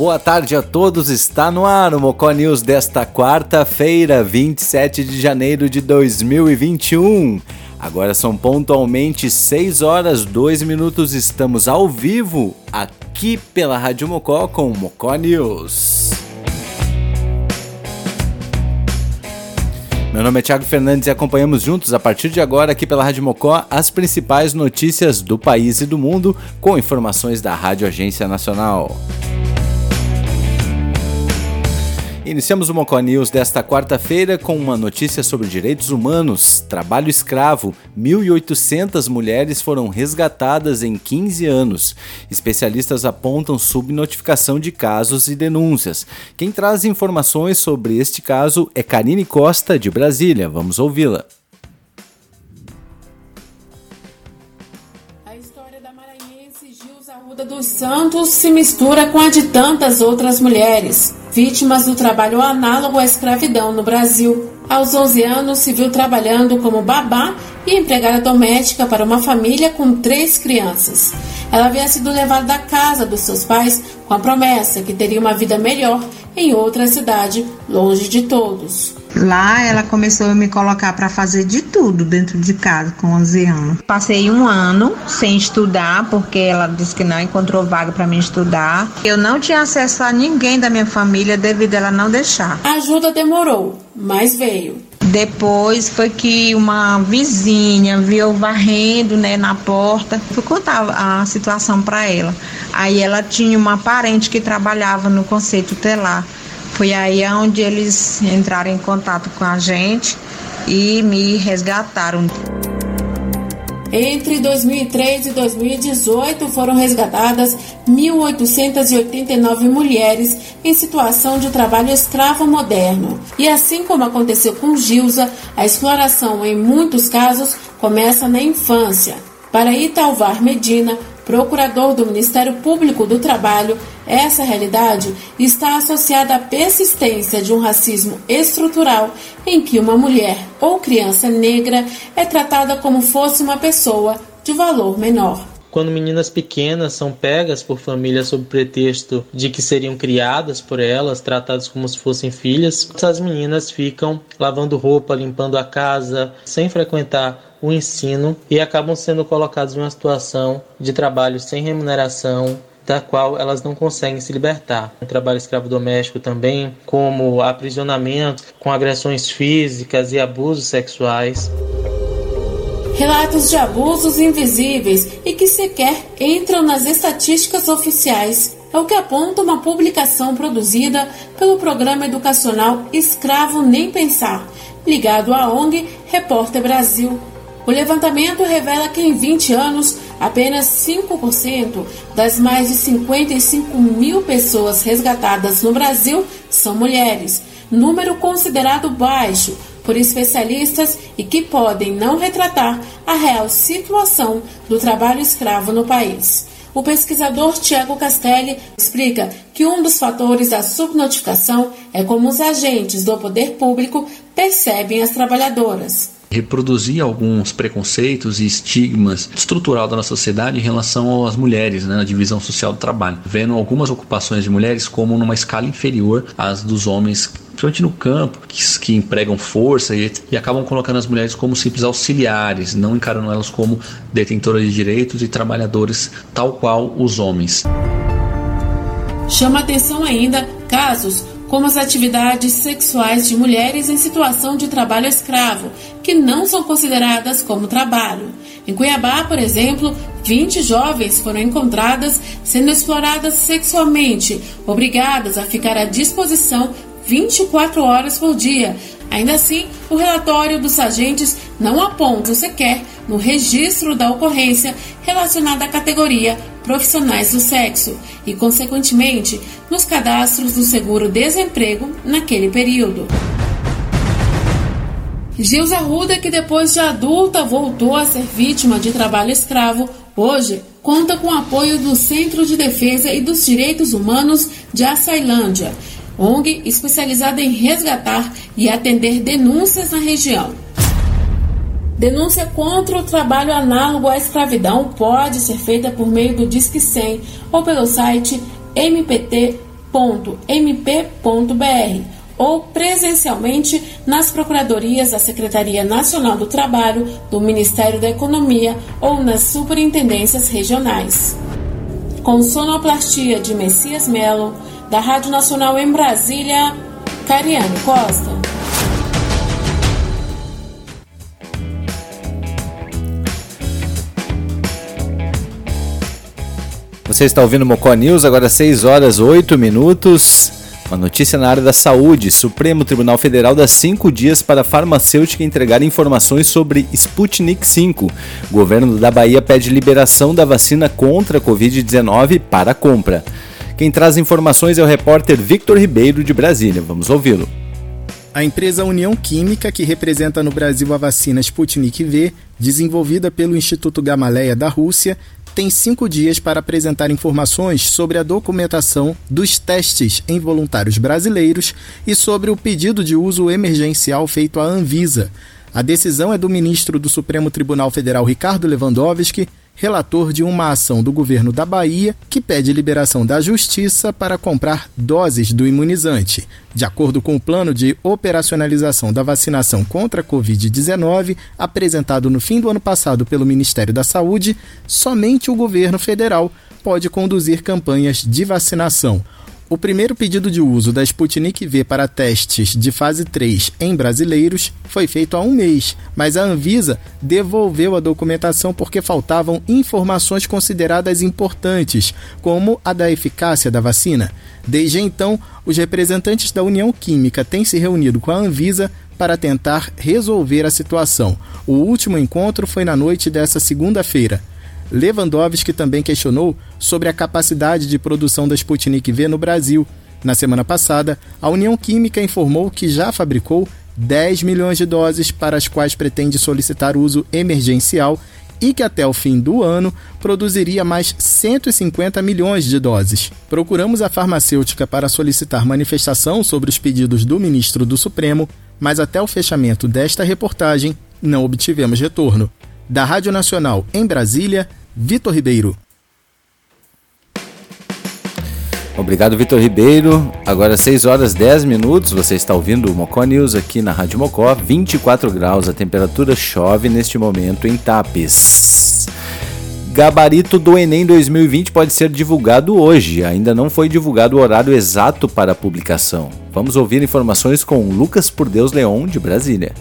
boa tarde a todos. Está no ar o Mocó News desta quarta-feira, 27 de janeiro de 2021. Agora são pontualmente 6 horas 2 minutos. Estamos ao vivo aqui pela Rádio Mocó com o Mocó News. Meu nome é Thiago Fernandes e acompanhamos juntos a partir de agora aqui pela Rádio Mocó as principais notícias do país e do mundo com informações da Rádio Agência Nacional. Iniciamos o Mocó News desta quarta-feira com uma notícia sobre direitos humanos. Trabalho escravo. 1.800 mulheres foram resgatadas em 15 anos. Especialistas apontam subnotificação de casos e denúncias. Quem traz informações sobre este caso é Karine Costa, de Brasília. Vamos ouvi-la. Gilza Arruda dos Santos se mistura com a de tantas outras mulheres vítimas do trabalho análogo à escravidão no Brasil. Aos 11 anos, se viu trabalhando como babá e empregada doméstica para uma família com três crianças. Ela havia sido levada da casa dos seus pais com a promessa que teria uma vida melhor em outra cidade, longe de todos. Lá ela começou a me colocar para fazer de tudo dentro de casa com 11 anos. Passei um ano sem estudar porque ela disse que não encontrou vaga para mim estudar. Eu não tinha acesso a ninguém da minha família devido a ela não deixar. A ajuda demorou, mas veio. Depois foi que uma vizinha viu varrendo, né, na porta. Fui contar a situação para ela. Aí ela tinha uma parente que trabalhava no conceito telar. Foi aí onde eles entraram em contato com a gente e me resgataram. Entre 2003 e 2018 foram resgatadas 1.889 mulheres em situação de trabalho escravo moderno. E assim como aconteceu com Gilza, a exploração em muitos casos começa na infância. Para Italvar Medina, procurador do Ministério Público do Trabalho, essa realidade está associada à persistência de um racismo estrutural em que uma mulher ou criança negra é tratada como fosse uma pessoa de valor menor quando meninas pequenas são pegas por famílias sob pretexto de que seriam criadas por elas, tratadas como se fossem filhas, essas meninas ficam lavando roupa, limpando a casa, sem frequentar o ensino e acabam sendo colocadas em uma situação de trabalho sem remuneração, da qual elas não conseguem se libertar. O trabalho escravo doméstico também, como aprisionamento com agressões físicas e abusos sexuais. Relatos de abusos invisíveis e que sequer entram nas estatísticas oficiais. É o que aponta uma publicação produzida pelo programa educacional Escravo Nem Pensar, ligado à ONG Repórter Brasil. O levantamento revela que em 20 anos, apenas 5% das mais de 55 mil pessoas resgatadas no Brasil são mulheres, número considerado baixo por especialistas e que podem não retratar a real situação do trabalho escravo no país. O pesquisador Tiago Castelli explica que um dos fatores da subnotificação é como os agentes do poder público percebem as trabalhadoras reproduzir alguns preconceitos e estigmas estrutural da nossa sociedade em relação às mulheres, né, na divisão social do trabalho, vendo algumas ocupações de mulheres como numa escala inferior às dos homens principalmente no campo, que, que empregam força e, e, acabam colocando as mulheres como simples auxiliares, não encarando elas como detentoras de direitos e trabalhadores tal qual os homens. Chama atenção ainda casos como as atividades sexuais de mulheres em situação de trabalho escravo, que não são consideradas como trabalho. Em Cuiabá, por exemplo, 20 jovens foram encontradas sendo exploradas sexualmente, obrigadas a ficar à disposição 24 horas por dia. Ainda assim, o relatório dos agentes não aponta sequer no registro da ocorrência relacionada à categoria profissionais do sexo e, consequentemente, nos cadastros do seguro-desemprego naquele período. Gilza Ruda, que depois de adulta voltou a ser vítima de trabalho escravo, hoje conta com o apoio do Centro de Defesa e dos Direitos Humanos de Açailândia, ONG especializada em resgatar e atender denúncias na região. Denúncia contra o trabalho análogo à escravidão pode ser feita por meio do Disque 100 ou pelo site mpt.org.br. ou presencialmente nas procuradorias da Secretaria Nacional do Trabalho, do Ministério da Economia ou nas superintendências regionais. Com sonoplastia de Messias Melo, da Rádio Nacional em Brasília, Cariane Costa. Você está ouvindo Mocó News, agora 6 horas 8 minutos. Uma notícia na área da saúde. Supremo Tribunal Federal dá cinco dias para a farmacêutica entregar informações sobre Sputnik V. Governo da Bahia pede liberação da vacina contra a Covid-19 para compra. Quem traz informações é o repórter Victor Ribeiro de Brasília. Vamos ouvi-lo. A empresa União Química, que representa no Brasil a vacina Sputnik V, desenvolvida pelo Instituto Gamaleya da Rússia, tem cinco dias para apresentar informações sobre a documentação dos testes em voluntários brasileiros e sobre o pedido de uso emergencial feito à Anvisa. A decisão é do ministro do Supremo Tribunal Federal, Ricardo Lewandowski, relator de uma ação do governo da Bahia que pede liberação da Justiça para comprar doses do imunizante. De acordo com o plano de operacionalização da vacinação contra a Covid-19, apresentado no fim do ano passado pelo Ministério da Saúde, somente o governo federal pode conduzir campanhas de vacinação. O primeiro pedido de uso da Sputnik V para testes de fase 3 em brasileiros foi feito há um mês, mas a Anvisa devolveu a documentação porque faltavam informações consideradas importantes, como a da eficácia da vacina. Desde então, os representantes da União Química têm se reunido com a Anvisa para tentar resolver a situação. O último encontro foi na noite dessa segunda-feira. Lewandowski também questionou sobre a capacidade de produção da Sputnik V no Brasil. Na semana passada, a União Química informou que já fabricou 10 milhões de doses para as quais pretende solicitar uso emergencial e que até o fim do ano produziria mais 150 milhões de doses. Procuramos a farmacêutica para solicitar manifestação sobre os pedidos do ministro do Supremo, mas até o fechamento desta reportagem não obtivemos retorno. Da Rádio Nacional em Brasília, Vitor Ribeiro. Obrigado, Vitor Ribeiro. Agora 6 horas 10 minutos. Você está ouvindo o Mocó News aqui na Rádio Mocó. 24 graus, a temperatura chove neste momento em Tapes. Gabarito do Enem 2020 pode ser divulgado hoje. Ainda não foi divulgado o horário exato para a publicação. Vamos ouvir informações com Lucas Por Deus Leon, de Brasília.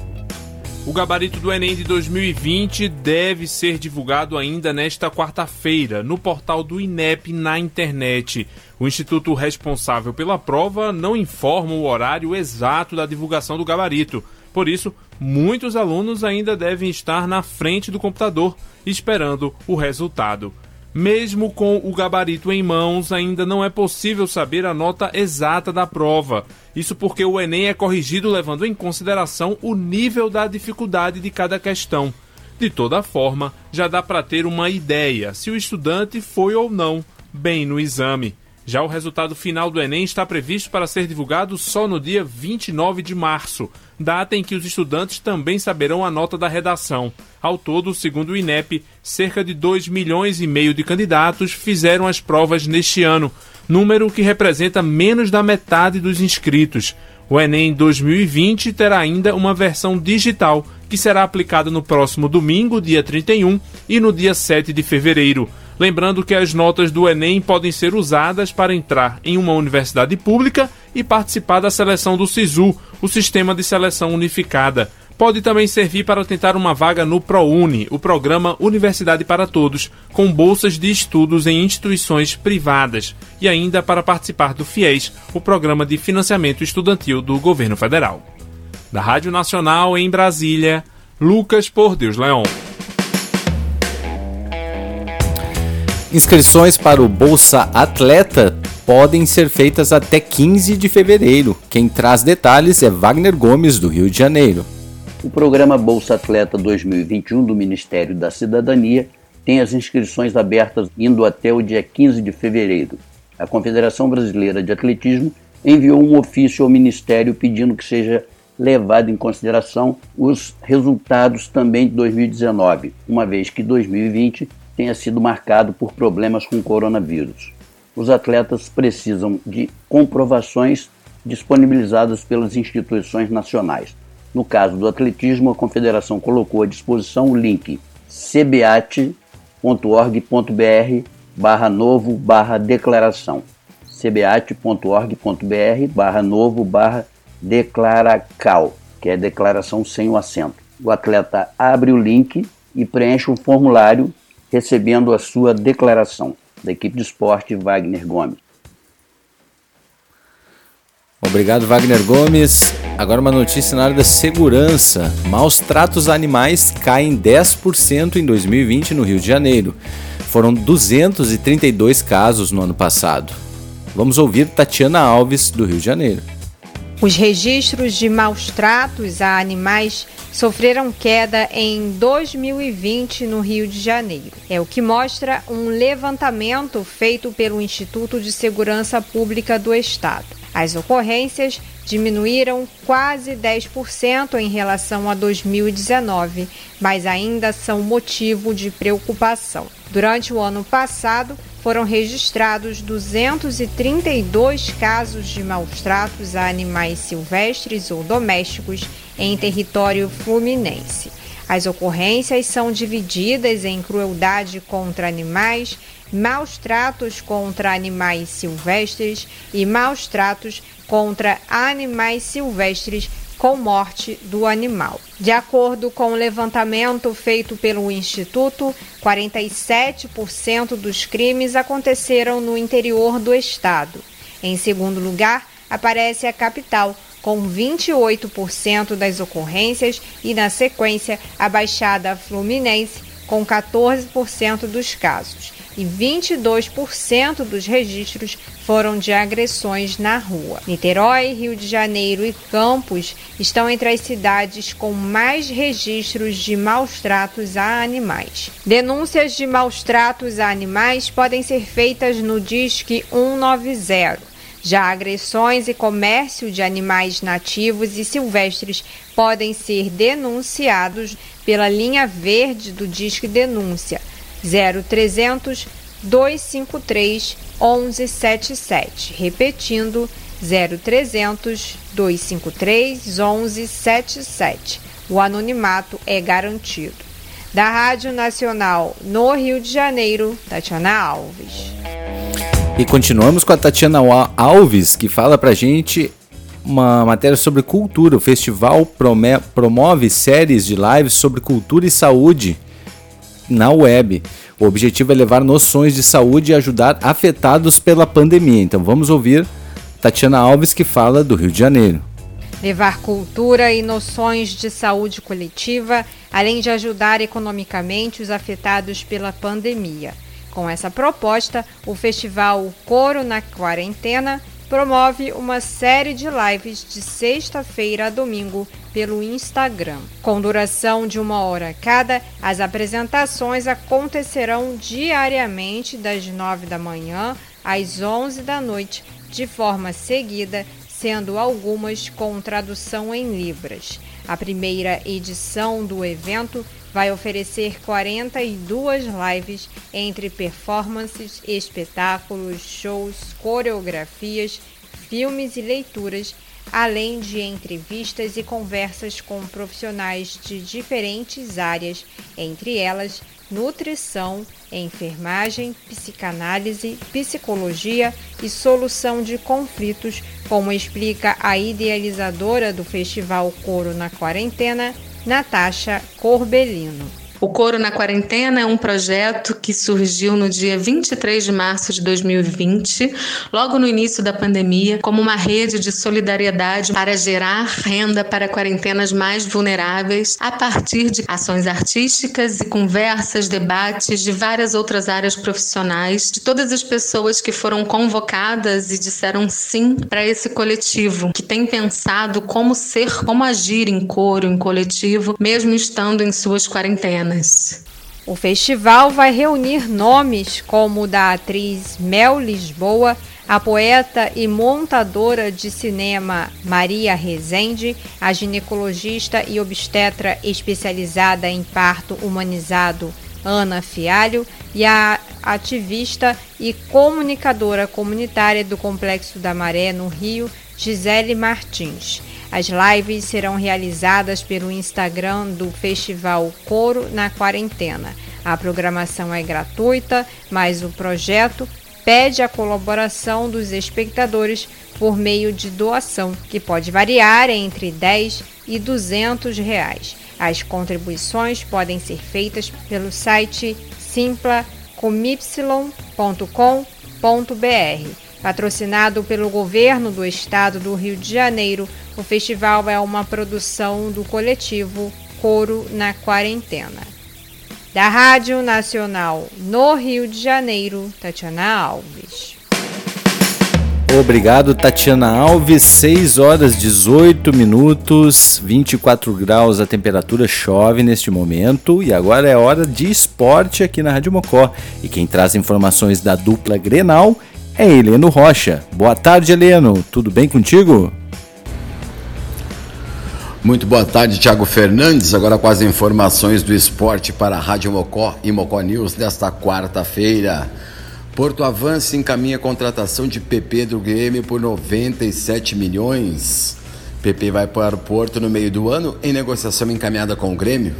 O gabarito do Enem de 2020 deve ser divulgado ainda nesta quarta-feira no portal do INEP na internet. O instituto responsável pela prova não informa o horário exato da divulgação do gabarito. Por isso, muitos alunos ainda devem estar na frente do computador esperando o resultado. Mesmo com o gabarito em mãos, ainda não é possível saber a nota exata da prova. Isso porque o Enem é corrigido levando em consideração o nível da dificuldade de cada questão. De toda forma, já dá para ter uma ideia se o estudante foi ou não bem no exame. Já o resultado final do Enem está previsto para ser divulgado só no dia 29 de março, data em que os estudantes também saberão a nota da redação. Ao todo, segundo o INEP, cerca de 2 milhões e meio de candidatos fizeram as provas neste ano, número que representa menos da metade dos inscritos. O Enem 2020 terá ainda uma versão digital, que será aplicada no próximo domingo, dia 31, e no dia 7 de fevereiro. Lembrando que as notas do Enem podem ser usadas para entrar em uma universidade pública e participar da seleção do SISU, o Sistema de Seleção Unificada. Pode também servir para tentar uma vaga no ProUni, o programa Universidade para Todos, com bolsas de estudos em instituições privadas, e ainda para participar do FIES, o programa de financiamento estudantil do governo federal. Da Rádio Nacional em Brasília, Lucas Por Deus Leão. Inscrições para o Bolsa Atleta podem ser feitas até 15 de fevereiro. Quem traz detalhes é Wagner Gomes, do Rio de Janeiro. O programa Bolsa Atleta 2021 do Ministério da Cidadania tem as inscrições abertas indo até o dia 15 de fevereiro. A Confederação Brasileira de Atletismo enviou um ofício ao Ministério pedindo que seja levado em consideração os resultados também de 2019, uma vez que 2020 tenha sido marcado por problemas com coronavírus. os atletas precisam de comprovações disponibilizadas pelas instituições nacionais. No caso do atletismo, a confederação colocou à disposição o link cbat.org.br barra novo barra declaração cbat.org.br barra novo barra declaracal, que é declaração sem o acento. O atleta abre o link e preenche um formulário recebendo a sua declaração. Da equipe de esporte, Wagner Gomes. Obrigado, Wagner Gomes. Agora uma notícia na área da segurança. Maus tratos a animais caem 10% em 2020 no Rio de Janeiro. Foram 232 casos no ano passado. Vamos ouvir Tatiana Alves, do Rio de Janeiro. Os registros de maus tratos a animais sofreram queda em 2020 no Rio de Janeiro. É o que mostra um levantamento feito pelo Instituto de Segurança Pública do Estado. As ocorrências diminuíram quase 10% em relação a 2019, mas ainda são motivo de preocupação. Durante o ano passado, foram registrados 232 casos de maus tratos a animais silvestres ou domésticos em território fluminense. As ocorrências são divididas em crueldade contra animais, maus tratos contra animais silvestres e maus tratos contra animais silvestres com morte do animal. De acordo com o levantamento feito pelo Instituto, 47% dos crimes aconteceram no interior do estado. Em segundo lugar, aparece a capital, com 28% das ocorrências, e na sequência, a Baixada Fluminense, com 14% dos casos e 22% dos registros foram de agressões na rua. Niterói, Rio de Janeiro e Campos estão entre as cidades com mais registros de maus tratos a animais. Denúncias de maus tratos a animais podem ser feitas no Disque 190. Já agressões e comércio de animais nativos e silvestres podem ser denunciados pela linha verde do Disque Denúncia 0300 253 1177, repetindo 0300 253 1177. O anonimato é garantido. Da Rádio Nacional no Rio de Janeiro, Tatiana Alves. E continuamos com a Tatiana Alves, que fala pra gente uma matéria sobre cultura. O festival promove séries de lives sobre cultura e saúde na web. O objetivo é levar noções de saúde e ajudar afetados pela pandemia. Então vamos ouvir Tatiana Alves que fala do Rio de Janeiro. Levar cultura e noções de saúde coletiva, além de ajudar economicamente os afetados pela pandemia. Com essa proposta, o festival Coro na Quarentena promove uma série de lives de sexta-feira a domingo pelo Instagram. Com duração de uma hora cada, as apresentações acontecerão diariamente das 9 da manhã às 11 da noite, de forma seguida, sendo algumas com tradução em Libras. A primeira edição do evento vai oferecer 42 lives entre performances, espetáculos, shows, coreografias, filmes e leituras, além de entrevistas e conversas com profissionais de diferentes áreas, entre elas nutrição, enfermagem, psicanálise, psicologia e solução de conflitos, como explica a idealizadora do Festival Coro na Quarentena, Natasha Corbelino. O Coro na Quarentena é um projeto que surgiu no dia 23 de março de 2020, logo no início da pandemia, como uma rede de solidariedade para gerar renda para quarentenas mais vulneráveis a partir de ações artísticas e conversas, debates de várias outras áreas profissionais, de todas as pessoas que foram convocadas e disseram sim para esse coletivo, que tem pensado como ser, como agir em coro, em coletivo, mesmo estando em suas quarentenas. O festival vai reunir nomes como o da atriz Mel Lisboa, a poeta e montadora de cinema Maria Rezende, a ginecologista e obstetra especializada em parto humanizado Ana Fialho, e a ativista e comunicadora comunitária do Complexo da Maré, no Rio, Gisele Martins. As lives serão realizadas pelo Instagram do Festival Coro na Quarentena. A programação é gratuita, mas o projeto pede a colaboração dos espectadores por meio de doação, que pode variar entre 10 e 200 reais. As contribuições podem ser feitas pelo site simplacomy.com.br. Patrocinado pelo governo do estado do Rio de Janeiro, o festival é uma produção do coletivo Coro na Quarentena. Da Rádio Nacional no Rio de Janeiro, Tatiana Alves. Obrigado, Tatiana Alves. 6 horas 18 minutos, 24 graus a temperatura, chove neste momento. E agora é hora de esporte aqui na Rádio Mocó. E quem traz informações da dupla Grenal é Heleno Rocha. Boa tarde, Heleno. Tudo bem contigo? Muito boa tarde, Thiago Fernandes. Agora com as informações do esporte para a Rádio Mocó e Mocó News desta quarta-feira. Porto Avança encaminha a contratação de PP do Grêmio por 97 milhões. PP vai para o Porto no meio do ano em negociação encaminhada com o Grêmio.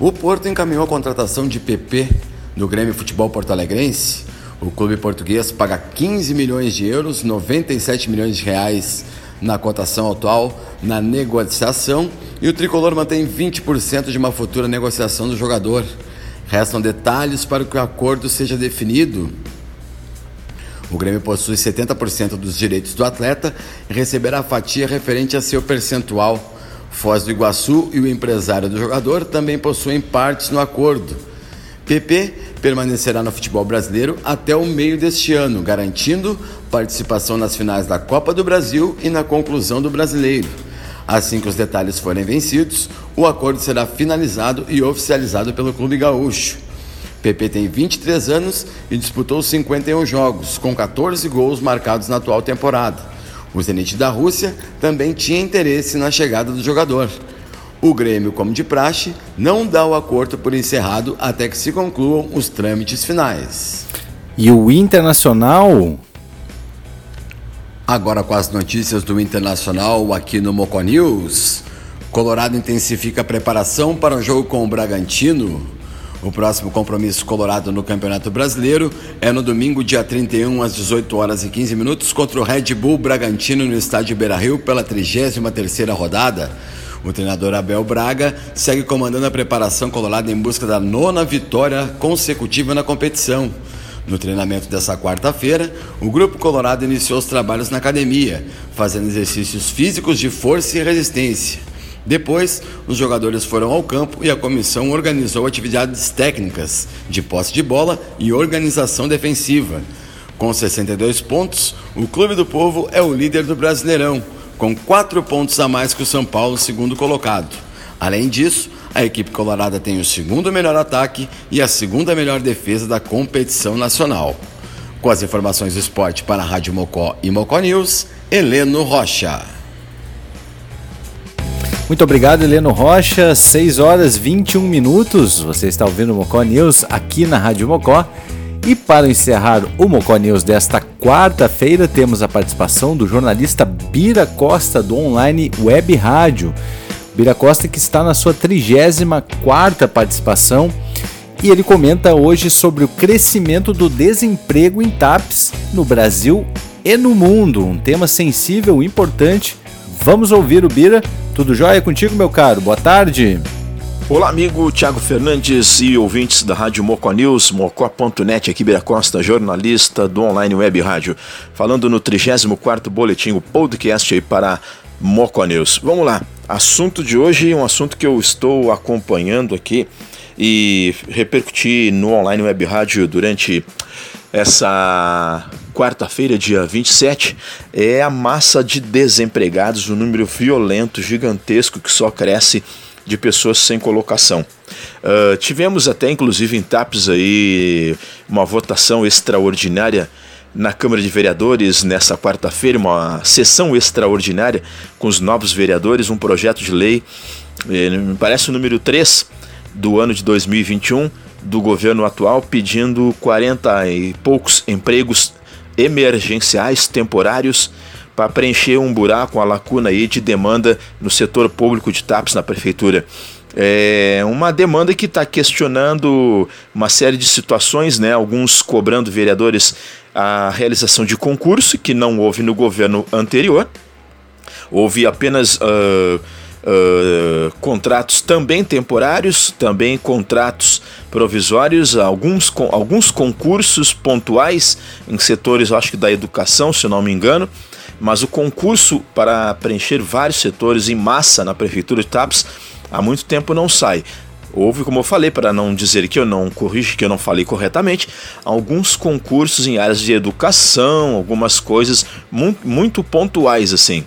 O Porto encaminhou a contratação de PP do Grêmio Futebol Porto Alegrense. O clube português paga 15 milhões de euros, 97 milhões de reais na cotação atual na negociação e o tricolor mantém 20% de uma futura negociação do jogador. Restam detalhes para que o acordo seja definido. O Grêmio possui 70% dos direitos do atleta e receberá a fatia referente a seu percentual. Foz do Iguaçu e o empresário do jogador também possuem partes no acordo. PP permanecerá no futebol brasileiro até o meio deste ano, garantindo participação nas finais da Copa do Brasil e na conclusão do Brasileiro. Assim que os detalhes forem vencidos, o acordo será finalizado e oficializado pelo Clube Gaúcho. PP tem 23 anos e disputou 51 jogos, com 14 gols marcados na atual temporada. O Zenit da Rússia também tinha interesse na chegada do jogador. O Grêmio, como de praxe, não dá o acordo por encerrado até que se concluam os trâmites finais. E o Internacional Agora com as notícias do Internacional aqui no Moco News. Colorado intensifica a preparação para o jogo com o Bragantino. O próximo compromisso colorado no Campeonato Brasileiro é no domingo, dia 31, às 18 horas e 15 minutos, contra o Red Bull Bragantino no estádio Beira-Rio pela 33ª rodada. O treinador Abel Braga segue comandando a preparação colorada em busca da nona vitória consecutiva na competição. No treinamento dessa quarta-feira, o Grupo Colorado iniciou os trabalhos na academia, fazendo exercícios físicos de força e resistência. Depois, os jogadores foram ao campo e a comissão organizou atividades técnicas de posse de bola e organização defensiva. Com 62 pontos, o Clube do Povo é o líder do Brasileirão, com quatro pontos a mais que o São Paulo, segundo colocado. Além disso, a equipe colorada tem o segundo melhor ataque e a segunda melhor defesa da competição nacional. Com as informações do esporte para a Rádio Mocó e Mocó News, Heleno Rocha. Muito obrigado, Heleno Rocha. 6 horas 21 minutos. Você está ouvindo o Mocó News aqui na Rádio Mocó. E para encerrar o Mocó News desta quarta-feira, temos a participação do jornalista Bira Costa do online Web Rádio. Bira Costa que está na sua 34ª participação e ele comenta hoje sobre o crescimento do desemprego em TAPS no Brasil e no mundo, um tema sensível e importante. Vamos ouvir o Bira. Tudo jóia contigo, meu caro? Boa tarde. Olá, amigo Tiago Fernandes e ouvintes da Rádio Mocó News, mocó.net, aqui Bira Costa, jornalista do Online Web Rádio, falando no 34º Boletim, o podcast aí para Mocó News. Vamos lá, assunto de hoje um assunto que eu estou acompanhando aqui e repercuti no Online Web Rádio durante essa quarta-feira, dia 27, é a massa de desempregados, um número violento, gigantesco, que só cresce de pessoas sem colocação. Uh, tivemos até, inclusive, em TAPS aí, uma votação extraordinária na Câmara de Vereadores nessa quarta-feira, uma sessão extraordinária com os novos vereadores, um projeto de lei, eh, me parece o número 3 do ano de 2021, do governo atual pedindo 40 e poucos empregos emergenciais temporários para preencher um buraco, uma lacuna aí de demanda no setor público de TAPS na prefeitura. É uma demanda que está questionando uma série de situações, né? alguns cobrando vereadores a realização de concurso, que não houve no governo anterior. Houve apenas uh, uh, contratos também temporários, também contratos provisórios, alguns, alguns concursos pontuais em setores, acho que da educação, se não me engano mas o concurso para preencher vários setores em massa na prefeitura de TAPS há muito tempo não sai. Houve, como eu falei, para não dizer que eu não corrigi, que eu não falei corretamente, alguns concursos em áreas de educação, algumas coisas muito, pontuais assim,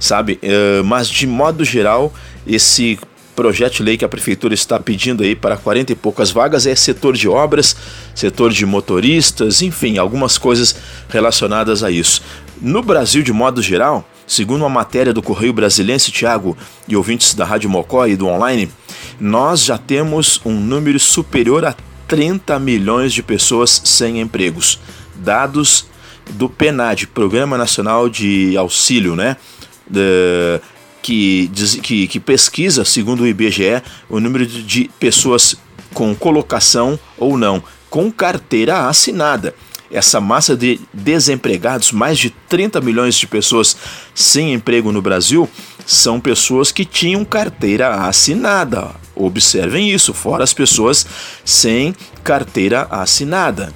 sabe? Uh, mas de modo geral, esse projeto de lei que a prefeitura está pedindo aí para 40 e poucas vagas é setor de obras, setor de motoristas, enfim, algumas coisas relacionadas a isso. No Brasil, de modo geral, segundo uma matéria do Correio Brasilense, Tiago, e ouvintes da Rádio Mocó e do online, nós já temos um número superior a 30 milhões de pessoas sem empregos. Dados do PNAD, Programa Nacional de Auxílio, né? De, que, diz, que, que pesquisa, segundo o IBGE, o número de pessoas com colocação ou não, com carteira assinada essa massa de desempregados, mais de 30 milhões de pessoas sem emprego no Brasil, são pessoas que tinham carteira assinada. Observem isso, fora as pessoas sem carteira assinada.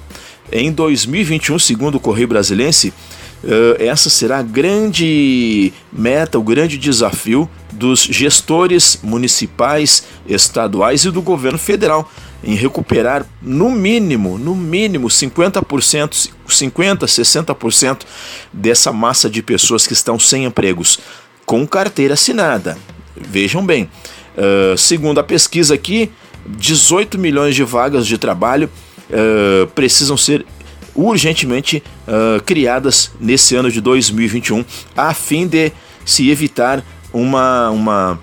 Em 2021, segundo o Correio Brasilense, eh, essa será a grande meta, o grande desafio dos gestores municipais, estaduais e do governo federal em recuperar no mínimo, no mínimo 50%, 50, 60% dessa massa de pessoas que estão sem empregos com carteira assinada. Vejam bem, uh, segundo a pesquisa aqui, 18 milhões de vagas de trabalho uh, precisam ser urgentemente uh, criadas nesse ano de 2021, a fim de se evitar uma, uma,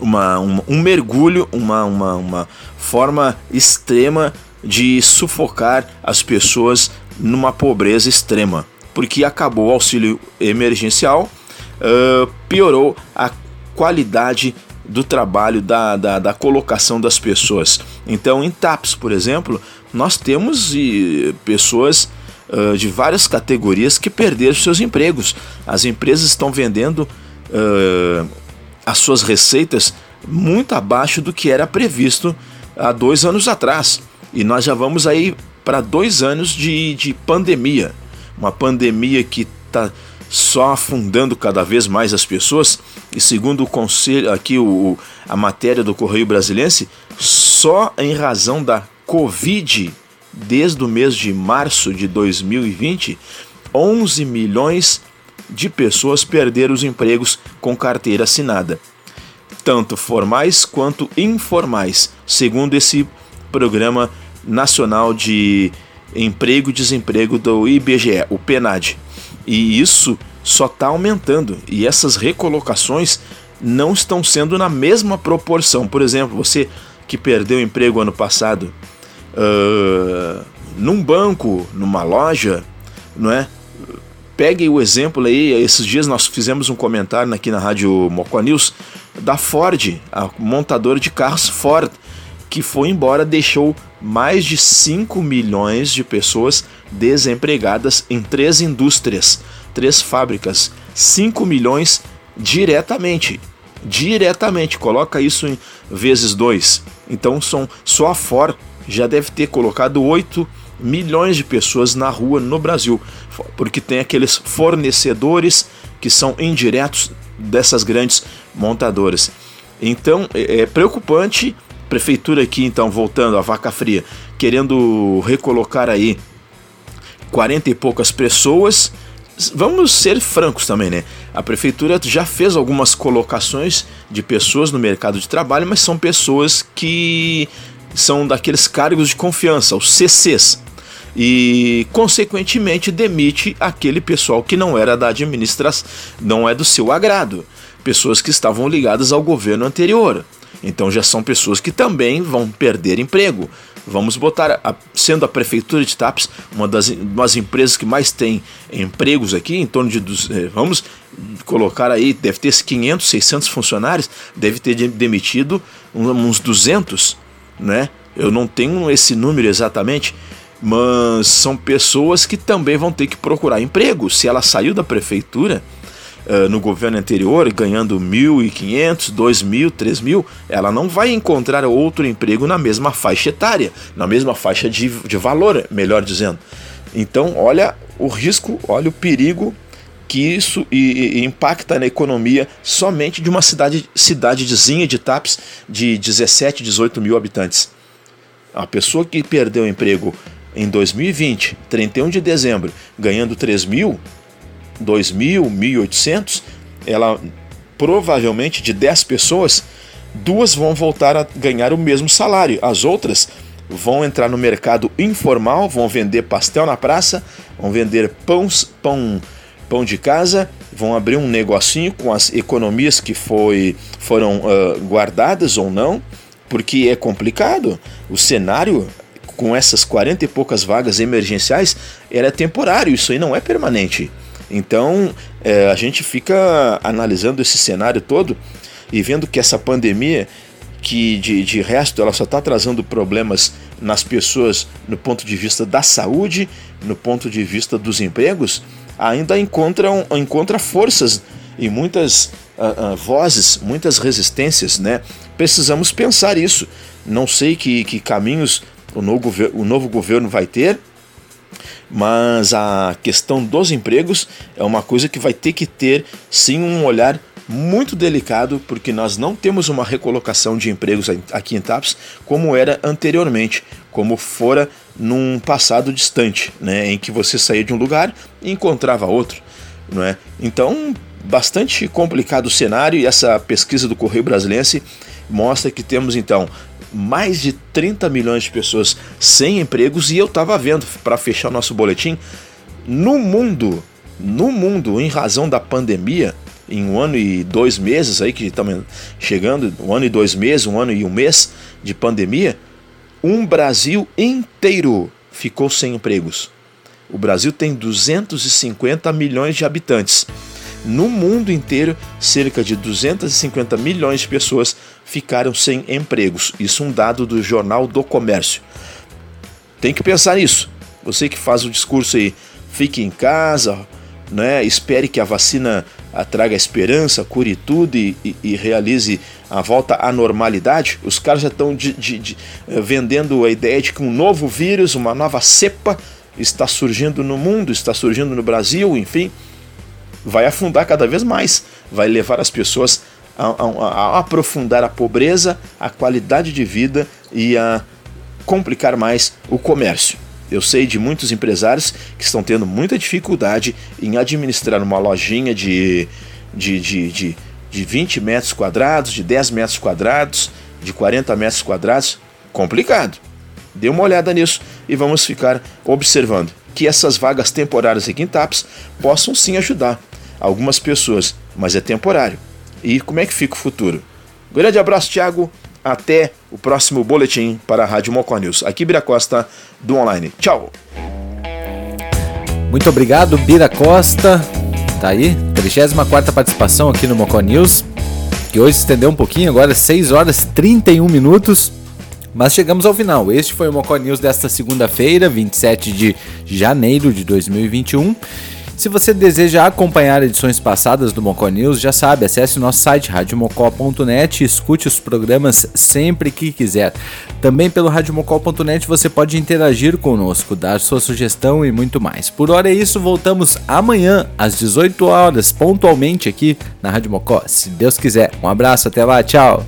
uma, uma um mergulho, uma, uma, uma forma extrema de sufocar as pessoas numa pobreza extrema, porque acabou o auxílio emergencial, uh, piorou a qualidade do trabalho, da, da, da, colocação das pessoas. Então, em TAPS, por exemplo, nós temos e, pessoas uh, de várias categorias que perderam seus empregos. As empresas estão vendendo uh, as suas receitas muito abaixo do que era previsto há dois anos atrás. E nós já vamos aí para dois anos de, de pandemia. Uma pandemia que está só afundando cada vez mais as pessoas. E segundo o conselho, aqui o, a matéria do Correio Brasilense, só em razão da Covid, desde o mês de março de 2020, 11 milhões de pessoas perderam os empregos com carteira assinada tanto formais quanto informais, segundo esse Programa Nacional de Emprego e Desemprego do IBGE, o PNAD. E isso só está aumentando e essas recolocações não estão sendo na mesma proporção. Por exemplo, você que perdeu o emprego ano passado uh, num banco, numa loja, não é? Pegue o exemplo aí, esses dias nós fizemos um comentário aqui na Rádio Mocó News da Ford, a montadora de carros Ford, que foi embora, deixou mais de 5 milhões de pessoas desempregadas em três indústrias, três fábricas. 5 milhões diretamente. Diretamente, coloca isso em vezes dois. Então são só a Ford já deve ter colocado 8 milhões de pessoas na rua no Brasil, porque tem aqueles fornecedores que são indiretos dessas grandes montadoras. Então é, é preocupante. Prefeitura aqui, então, voltando à vaca fria, querendo recolocar aí 40 e poucas pessoas. Vamos ser francos também, né? A prefeitura já fez algumas colocações de pessoas no mercado de trabalho, mas são pessoas que são daqueles cargos de confiança, os CCs e, consequentemente, demite aquele pessoal que não era da administração, não é do seu agrado, pessoas que estavam ligadas ao governo anterior. Então já são pessoas que também vão perder emprego. Vamos botar, a, sendo a prefeitura de TAPS uma das, das empresas que mais tem empregos aqui, em torno de, eh, vamos colocar aí, deve ter 500, 600 funcionários, deve ter demitido uns 200, né? Eu não tenho esse número exatamente, mas são pessoas que também vão ter que procurar emprego. Se ela saiu da prefeitura, uh, no governo anterior, ganhando 1.500, 2.000, 3.000, ela não vai encontrar outro emprego na mesma faixa etária, na mesma faixa de, de valor, melhor dizendo. Então, olha o risco, olha o perigo que isso e, e impacta na economia somente de uma cidade, cidadezinha de TAPS de 17, 18 mil habitantes. A pessoa que perdeu o emprego em 2020, 31 de dezembro, ganhando 3 mil, 2.000, 1.800, ela provavelmente de 10 pessoas, duas vão voltar a ganhar o mesmo salário. As outras vão entrar no mercado informal, vão vender pastel na praça, vão vender pão, pão, pão de casa, vão abrir um negocinho com as economias que foi, foram uh, guardadas ou não, porque é complicado. O cenário com essas 40 e poucas vagas emergenciais era temporário, isso aí não é permanente. Então é, a gente fica analisando esse cenário todo e vendo que essa pandemia, que de, de resto ela só está trazendo problemas nas pessoas no ponto de vista da saúde, no ponto de vista dos empregos, ainda encontram, encontra forças e muitas uh, uh, vozes, muitas resistências, né? Precisamos pensar isso. Não sei que, que caminhos o novo, o novo governo vai ter, mas a questão dos empregos é uma coisa que vai ter que ter sim um olhar muito delicado, porque nós não temos uma recolocação de empregos aqui em TAPS como era anteriormente, como fora num passado distante, né, em que você saía de um lugar e encontrava outro, não é? Então, bastante complicado o cenário e essa pesquisa do Correio Brasilense mostra que temos então mais de 30 milhões de pessoas sem empregos e eu estava vendo para fechar o nosso boletim no mundo, no mundo, em razão da pandemia, em um ano e dois meses aí que estamos chegando, um ano e dois meses, um ano e um mês de pandemia, um Brasil inteiro ficou sem empregos. O Brasil tem 250 milhões de habitantes. No mundo inteiro, cerca de 250 milhões de pessoas ficaram sem empregos. Isso é um dado do Jornal do Comércio. Tem que pensar nisso. Você que faz o discurso aí, fique em casa, né? espere que a vacina traga esperança, cure tudo e, e, e, realize a volta à normalidade. Os caras já estão de, de, de, eh, vendendo a ideia de que um novo vírus, uma nova cepa está surgindo no mundo, está surgindo no Brasil, enfim vai afundar cada vez mais, vai levar as pessoas a, a, a, aprofundar a pobreza, a qualidade de vida e a complicar mais o comércio. Eu sei de muitos empresários que estão tendo muita dificuldade em administrar uma lojinha de, de, de, de, de 20 metros quadrados, de 10 metros quadrados, de 40 metros quadrados. Complicado. Dê uma olhada nisso e vamos ficar observando que essas vagas temporárias aqui em TAPS possam sim ajudar algumas pessoas, mas é temporário. E como é que fica o futuro? Grande abraço, Thiago. Até o próximo boletim para a Rádio Mocó News. Aqui Bira Costa, do online. Tchau. Muito obrigado, Bira Costa. Tá aí, 34 participação aqui no Mocó News, que hoje estendeu um pouquinho, agora 6 horas e 31 minutos. Mas chegamos ao final. Este foi o Mocó News desta segunda-feira, 27 de janeiro de 2021. Se você deseja acompanhar edições passadas do Mocó News, já sabe, acesse nosso site radiomocó.net e escute os programas sempre que quiser. Também pelo radiomocó.net você pode interagir conosco, dar sua sugestão e muito mais. Por hora é isso, voltamos amanhã às 18 horas pontualmente aqui na Rádio Mocó, se Deus quiser. Um abraço, até lá, tchau.